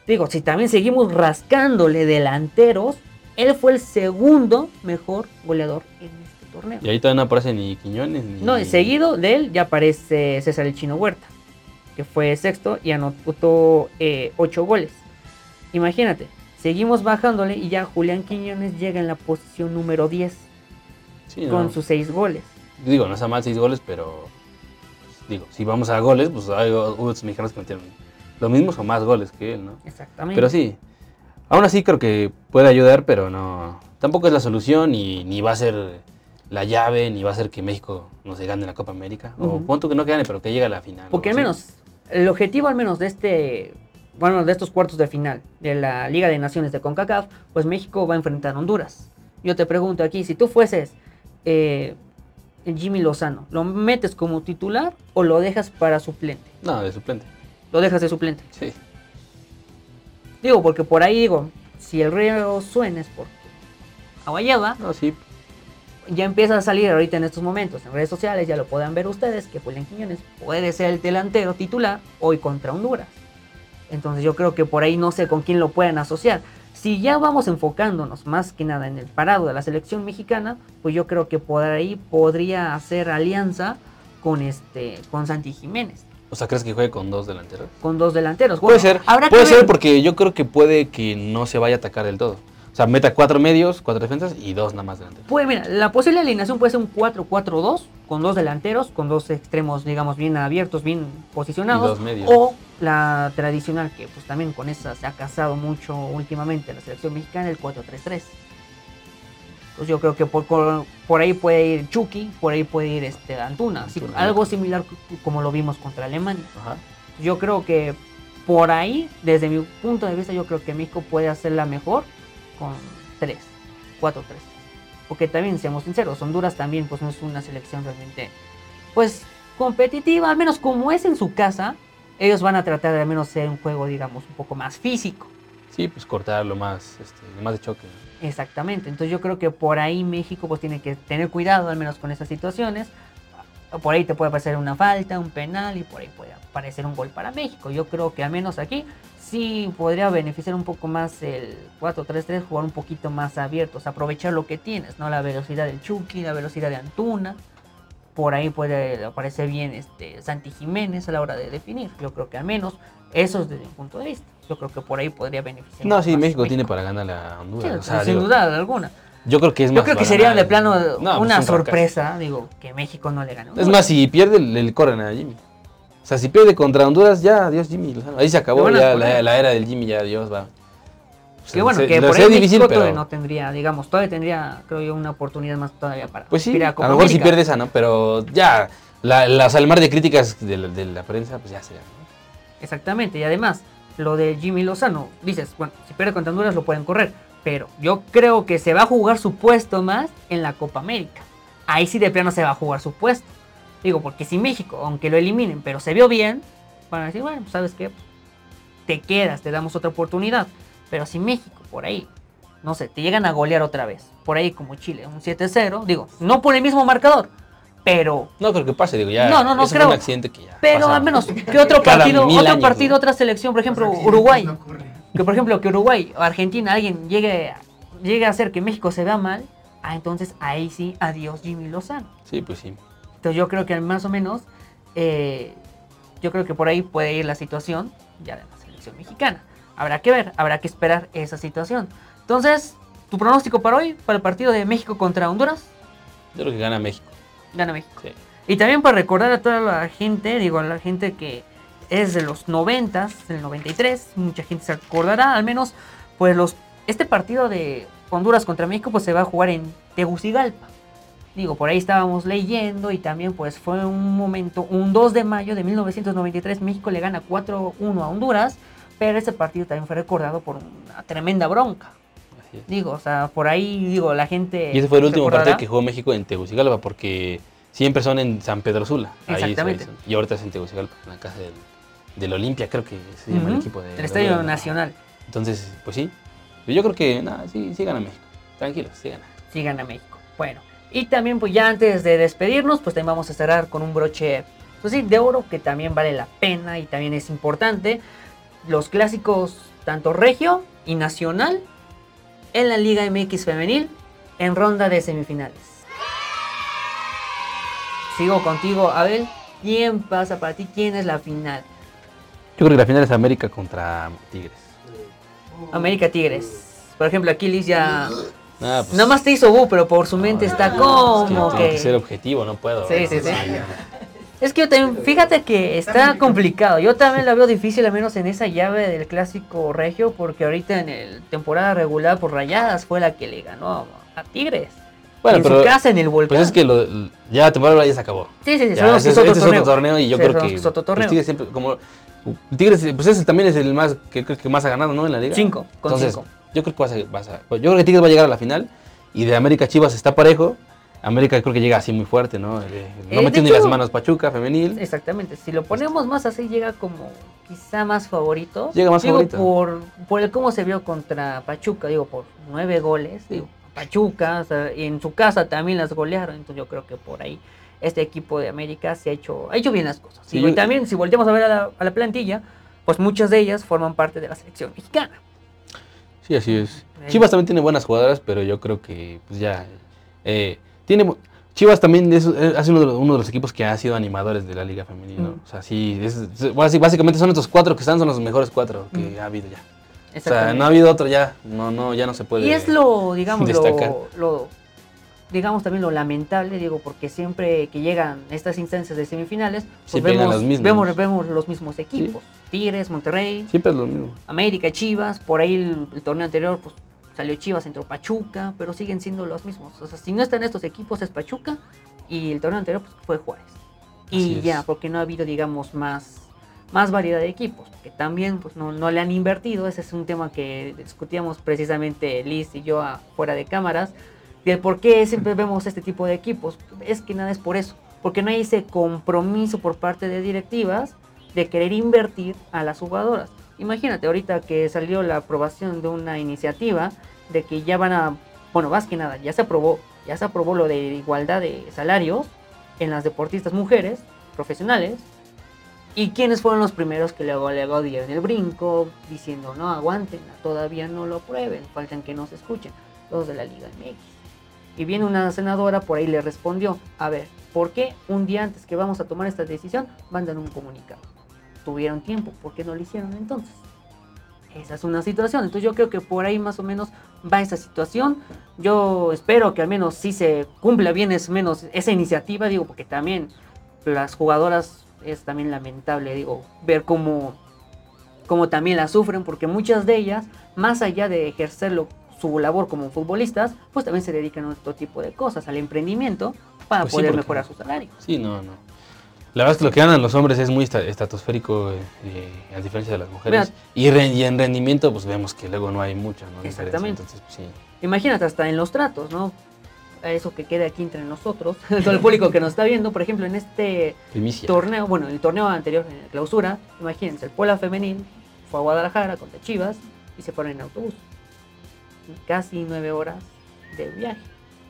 Digo, si también seguimos rascándole delanteros, él fue el segundo mejor goleador en este torneo. Y ahí todavía no aparece ni Quiñones ni. No, seguido de él ya aparece César el Chino Huerta, que fue sexto y anotó eh, ocho goles. Imagínate, seguimos bajándole y ya Julián Quiñones llega en la posición número 10 Sí, no. con sus seis goles. Digo, no está mal 6 goles, pero. pues, digo, si vamos a goles, pues hay otros mexicanos que metieron los mismos o más goles que él, ¿no? Exactamente. Pero sí. Aún así creo que puede ayudar, pero no. Tampoco es la solución y ni va a ser la llave, ni va a ser que México no se gane la Copa América. O punto que no gane, pero que llegue a la final. Porque al menos, el objetivo al menos de este, bueno, de estos cuartos de final de la Liga de Naciones de CONCACAF, pues México va a enfrentar a Honduras. Yo te pregunto aquí, si tú fueses eh, Jimmy Lozano, ¿lo metes como titular o lo dejas para suplente? No, de suplente. Lo dejas de suplente. Sí. Digo, porque por ahí digo, si el río suena es porque agua lleva. No, sí. Ya empieza a salir ahorita en estos momentos en redes sociales, ya lo puedan ver ustedes, que Julián Quiñones puede ser el delantero titular hoy contra Honduras. Entonces yo creo que por ahí no sé con quién lo pueden asociar. Si ya vamos enfocándonos más que nada en el parado de la selección mexicana, pues yo creo que por ahí podría hacer alianza con este con Santi Jiménez, O sea, ¿crees que juegue con dos delanteros? con dos delanteros. puede ser. habrá Puede que ser ver. porque yo creo que puede que no se vaya a atacar del todo. O sea, meta cuatro medios, cuatro defensas y dos nada más delanteros. Pues mira, la posible alineación puede ser un 4-4-2 con dos delanteros, con dos extremos, digamos, bien abiertos, bien posicionados. Y dos medios. O la tradicional, que pues también con esa se ha casado mucho últimamente la selección mexicana, el 4-3-3. Pues yo creo que por, por, ahí puede ir Chucky, por ahí puede ir este Antuna. así, algo similar como lo vimos contra Alemania. Ajá. Yo creo que por ahí, desde mi punto de vista, yo creo que México puede hacerla mejor con 3, 4-3. Porque también, seamos sinceros, Honduras también pues no es una selección realmente pues competitiva, al menos como es en su casa, ellos van a tratar de al menos ser un juego, digamos, un poco más físico. Sí, pues cortarlo más, este, más de choque. Exactamente, entonces yo creo que por ahí México pues tiene que tener cuidado al menos con esas situaciones. Por ahí te puede aparecer una falta, un penal y por ahí puede aparecer un gol para México. Yo creo que al menos aquí sí podría beneficiar un poco más el 4-3-3, jugar un poquito más abiertos, aprovechar lo que tienes, ¿no? La velocidad del Chucky, la velocidad de Antuna. Por ahí puede aparecer bien este Santi Jiménez a la hora de definir. Yo creo que al menos eso es desde mi punto de vista. Yo creo que por ahí podría beneficiar. No, sí, México tiene para ganarle a Sí, Honduras. o sea, sin digo, duda alguna. Yo creo que es Yo más creo que sería ganar. de plano No, pues, una fracaso. sorpresa, digo, que México no le ganó. Es más, si pierde, le, corren a Jimmy. O sea, si pierde contra Honduras, ya, adiós Jimmy. Ahí se acabó ya la era del Jimmy, ya adiós, va. Que bueno, que por ahí difícil, México pero... todavía no tendría, digamos, todavía tendría, creo yo, una oportunidad más todavía para Pues sí, a Copa lo mejor si pierde esa, ¿no? Pero ya, la, la, o sea, el mar de críticas de la, de la prensa, pues ya se ¿no? Exactamente, y además, lo de Jimmy Lozano, dices, bueno, si pierde contra Honduras lo pueden correr, pero yo creo que se va a jugar su puesto más en la Copa América. Ahí sí de plano se va a jugar su puesto. Digo, porque si México, aunque lo eliminen, pero se vio bien, van a decir, bueno, pues, ¿sabes qué? Te quedas, te damos otra oportunidad. Pero si México, por ahí, no sé, te llegan a golear otra vez, por ahí como Chile, un 7-0, digo, no por el mismo marcador, pero No creo que pase, digo, ya. No, no, no creo. un accidente que ya. pero pasa al menos *laughs* que otro partido, otro años, partido, ¿no? otra selección, por ejemplo, accidentes Uruguay. no. Que por ejemplo que Uruguay o Argentina, alguien llegue, llegue a hacer que México se vea mal, ah, entonces ahí sí, adiós Jimmy Lozano. Sí, pues sí. Entonces yo creo que más o menos, eh, yo creo que por ahí puede ir la situación ya de la selección mexicana. Habrá que ver, habrá que esperar esa situación. Entonces, ¿tu pronóstico para hoy, para el partido de México contra Honduras? Yo creo que gana México. Gana México. Sí. Y también para recordar a toda la gente, digo, a la gente que es de los 90, del 93, mucha gente se acordará, al menos, pues los este partido de Honduras contra México pues se va a jugar en Tegucigalpa. Digo, por ahí estábamos leyendo y también pues fue un momento, un 2 de mayo de 1993, México le gana 4-1 a Honduras, pero ese partido también fue recordado por una tremenda bronca. Así es. Digo, o sea, por ahí, digo, la gente... Y ese fue el último partido que jugó México en Tegucigalpa, porque siempre son en San Pedro Sula. Ahí es- Exactamente. ahí y ahorita es en Tegucigalpa, en la casa del, del Olimpia, creo que se llama el equipo de. El Estadio Nacional. Entonces, pues sí. Yo creo que, nada, sí, sí gana México. Tranquilos, sí gana. sí gana México. Bueno, y también pues ya antes de despedirnos, pues también vamos a cerrar con un broche, pues sí, de oro que también vale la pena y también es importante. Los clásicos tanto regio y nacional en la Liga MX femenil en ronda de semifinales. Sigo contigo, Abel. ¿Quién pasa para ti? ¿Quién es la final? Yo creo que la final es América contra Tigres. América Tigres. Por ejemplo, Aquiles ya... Nada, pues, Nada más te hizo bu, pero por su mente está es que como tiene que que... ser objetivo, no puedo. Sí, sí, sí. Es que yo también, fíjate que está complicado. Yo también la veo difícil, al menos en esa llave del clásico regio, porque ahorita en el temporada regular por rayadas fue la que le ganó a Tigres. Bueno, en pero su casa en el volcán. pues es que lo- ya la temporada ya se acabó. Sí, sí, sí, Ya, ese- es otro este torneo. torneo y yo Sí, creo que es otro pues, torneo. Tigres siempre como Tigres pues ese también es el más que creo que más ha ganado, ¿no? En la liga. Cinco, con Entonces, cinco. yo creo que vas a, vas a- pues, yo creo que Tigres va a llegar a la final y de América Chivas está parejo. América creo que llega así muy fuerte, ¿no? Eh, Eh, no metió ni las manos Pachuca femenil. Exactamente, si lo ponemos más así llega como quizá más favorito. Llega más digo, favorito. Por, por el cómo se vio contra Pachuca, digo, por nueve goles. Digo, Pachuca, o sea, y en su casa también las golearon, entonces yo creo que por ahí este equipo de América se ha hecho, ha hecho bien las cosas. Sí, y yo- también, si volteamos a ver a la, a la plantilla, pues muchas de ellas forman parte de la selección mexicana. Sí, así es. Ahí. Chivas también tiene buenas jugadoras, pero yo creo que pues ya eh, tiene Chivas también es, ha sido uno de, los, uno de los equipos que ha sido animadores de la liga femenina. ¿no? Mm. O sea, sí, es- básicamente son estos cuatro que están, son los mejores cuatro que ha habido ya. O sea, no ha habido otro ya, no, no, ya no se puede. Y es lo, digamos, destacar. lo, lo- digamos también lo lamentable, digo, porque siempre que llegan estas instancias de semifinales, pues Sí, vemos, los mismos. vemos, vemos los mismos equipos. Tigres, Monterrey, Siempre es lo mismo. América, Chivas, por ahí el, el torneo anterior, pues salió Chivas, entró Pachuca, pero siguen siendo los mismos. O sea, si no están estos equipos es Pachuca y el torneo anterior pues, fue Juárez. Y ya, porque no ha habido, digamos, más, más variedad de equipos, que también pues, no, no le han invertido. Ese es un tema que discutíamos precisamente Liz y yo a- fuera de cámaras, del por qué siempre vemos este tipo de equipos. Es que nada es por eso, porque no hay ese compromiso por parte de directivas de querer invertir a las jugadoras. Imagínate, ahorita que salió la aprobación de una iniciativa de que ya van a, bueno, más que nada, ya se aprobó, ya se aprobó lo de igualdad de salarios en las deportistas mujeres profesionales. ¿Y quiénes fueron los primeros que luego, luego dieron el brinco diciendo, no, aguanten, todavía no lo aprueben, faltan que nos escuchen, los de la Liga MX? Y viene una senadora por ahí le respondió, a ver, ¿por qué un día antes que vamos a tomar esta decisión mandan un comunicado? Tuvieron tiempo, ¿por qué no lo hicieron entonces? Esa es una situación, entonces yo creo que por ahí más o menos va esa situación. Yo espero que al menos sí se cumpla bien es menos esa iniciativa, digo, porque también las jugadoras es también lamentable, digo, ver cómo, cómo también la sufren, porque muchas de ellas, más allá de ejercerlo su labor como futbolistas, pues también se dedican a otro tipo de cosas, al emprendimiento, para Pues sí, poder porque- mejorar su salario. Sí, no, no. La verdad es que lo que ganan los hombres es muy estratosférico, eh, eh, a diferencia de las mujeres. Y, re- y en rendimiento, pues vemos que luego no hay mucha ¿no? Exactamente. Entonces, pues, sí. Imagínate hasta en los tratos, ¿no? Eso que quede aquí entre nosotros, *laughs* todo el público que nos está viendo, por ejemplo, en este Primicia. torneo, bueno, el torneo anterior, en la clausura, imagínense, el Puebla femenil fue a Guadalajara contra Chivas y se fueron en autobús. Casi nueve horas de viaje.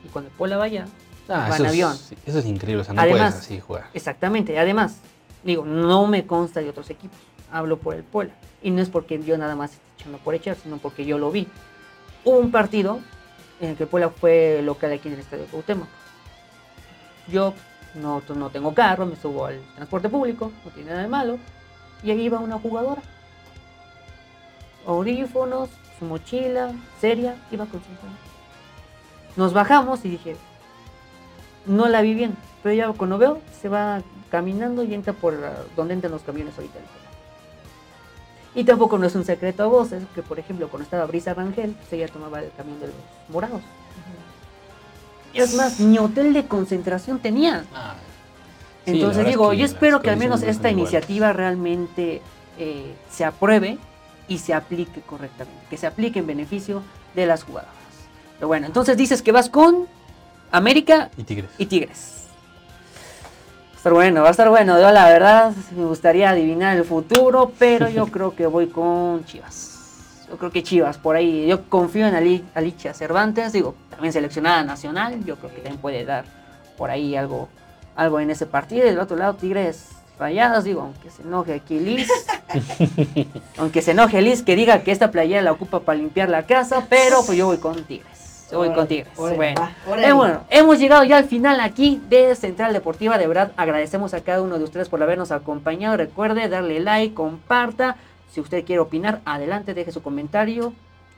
Y cuando el Puebla vaya, Ah, va eso, es, eso es increíble, o sea, no Además- puedes así jugar. Exactamente, además, digo, no me consta de otros equipos, hablo por el Puebla. Y no es porque yo nada más esté echando por echar, sino porque yo lo vi. Hubo un partido en el que el Puebla fue local aquí en el Estadio Cuauhtémoc. Yo no, no tengo carro, me subo al transporte público, no tiene nada de malo. Y ahí iba una jugadora. Audífonos, su mochila, seria, iba con años. Nos bajamos y dije, no la vi bien, pero ya cuando veo, se va caminando y entra por la- donde entran los camiones ahorita. Y tampoco no es un secreto a voces que, por ejemplo, cuando estaba Brisa Rangel, pues ella tomaba el camión de los morados. Es más, ni hotel de concentración tenía. Ah, sí, Entonces es digo, que yo espero que al menos no esta iniciativa realmente eh, se apruebe y se aplique correctamente, que se aplique en beneficio de las jugadoras. Pero bueno, entonces dices que vas con América Y Tigres. y Tigres. Va a estar bueno, va a estar bueno. Yo la verdad me gustaría adivinar el futuro, pero yo *laughs* creo que voy con Chivas. Yo creo que Chivas, por ahí. Yo confío en Ali- Alicia Cervantes, digo, también seleccionada nacional. Yo creo que también puede dar por ahí algo, algo en ese partido. Y del otro lado, Tigres Rayadas, digo, aunque se enoje aquí Liz. *laughs* aunque se enoje Liz, que diga que esta playera la ocupa para limpiar la casa, pero pues yo voy con Tigres. Voy con Tigres. Eh, bueno, hemos llegado ya al final aquí de Central Deportiva. De verdad, agradecemos a cada uno de ustedes por habernos acompañado. Recuerde darle like, comparta. Si usted quiere opinar, adelante, deje su comentario.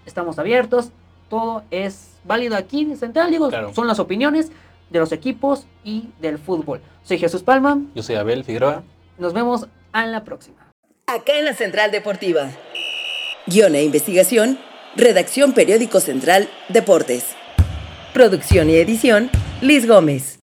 Estamos abiertos. Todo es válido aquí en Central. Digo, Claro. son las opiniones de los equipos y del fútbol. Soy Jesús Palma. Yo soy Abel Figueroa. Nos vemos en la próxima. Acá en la Central Deportiva. Guión e investigación, Redacción Periódico Central Deportes. Producción y edición, Liz Gómez.